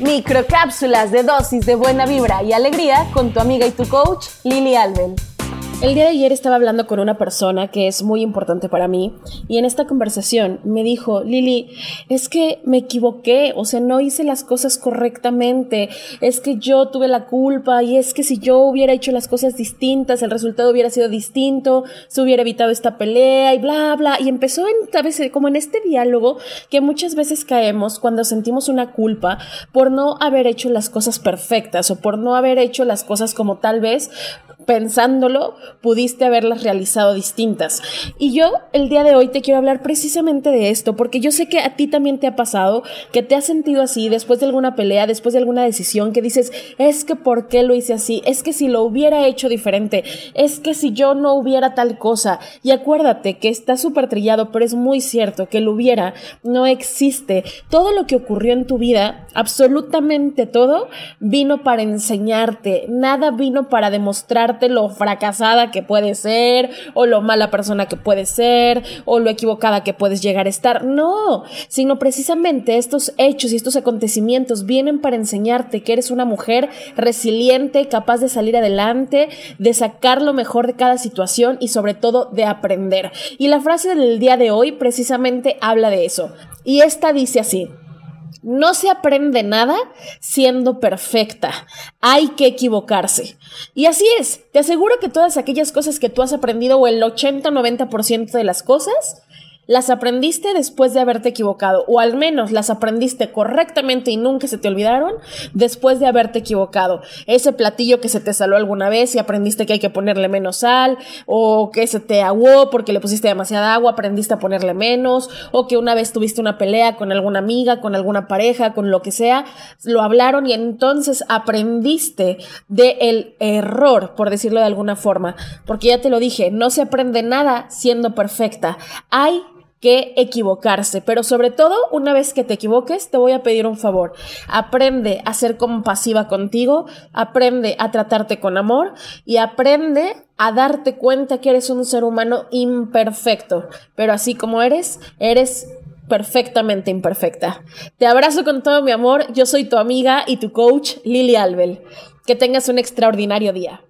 Microcápsulas de dosis de buena vibra y alegría con tu amiga y tu coach Lili Alben. El día de ayer estaba hablando con una persona que es muy importante para mí y en esta conversación me dijo, Lili, es que me equivoqué, o sea, no hice las cosas correctamente, es que yo tuve la culpa y es que si yo hubiera hecho las cosas distintas, el resultado hubiera sido distinto, se hubiera evitado esta pelea y bla, bla. Y empezó en, a como en este diálogo que muchas veces caemos cuando sentimos una culpa por no haber hecho las cosas perfectas o por no haber hecho las cosas como tal vez pensándolo, pudiste haberlas realizado distintas. Y yo el día de hoy te quiero hablar precisamente de esto, porque yo sé que a ti también te ha pasado, que te has sentido así después de alguna pelea, después de alguna decisión, que dices, es que ¿por qué lo hice así? Es que si lo hubiera hecho diferente, es que si yo no hubiera tal cosa. Y acuérdate que está súper trillado, pero es muy cierto que lo hubiera, no existe. Todo lo que ocurrió en tu vida, absolutamente todo, vino para enseñarte, nada vino para demostrar lo fracasada que puede ser, o lo mala persona que puede ser, o lo equivocada que puedes llegar a estar. No, sino precisamente estos hechos y estos acontecimientos vienen para enseñarte que eres una mujer resiliente, capaz de salir adelante, de sacar lo mejor de cada situación y sobre todo de aprender. Y la frase del día de hoy precisamente habla de eso. Y esta dice así. No se aprende nada siendo perfecta. Hay que equivocarse. Y así es. Te aseguro que todas aquellas cosas que tú has aprendido o el 80-90% de las cosas las aprendiste después de haberte equivocado, o al menos las aprendiste correctamente y nunca se te olvidaron después de haberte equivocado. Ese platillo que se te saló alguna vez y aprendiste que hay que ponerle menos sal, o que se te aguó porque le pusiste demasiada agua, aprendiste a ponerle menos, o que una vez tuviste una pelea con alguna amiga, con alguna pareja, con lo que sea, lo hablaron y entonces aprendiste del error, por decirlo de alguna forma, porque ya te lo dije, no se aprende nada siendo perfecta. Hay que equivocarse. Pero sobre todo, una vez que te equivoques, te voy a pedir un favor. Aprende a ser compasiva contigo, aprende a tratarte con amor y aprende a darte cuenta que eres un ser humano imperfecto. Pero así como eres, eres perfectamente imperfecta. Te abrazo con todo mi amor. Yo soy tu amiga y tu coach, Lili Albel. Que tengas un extraordinario día.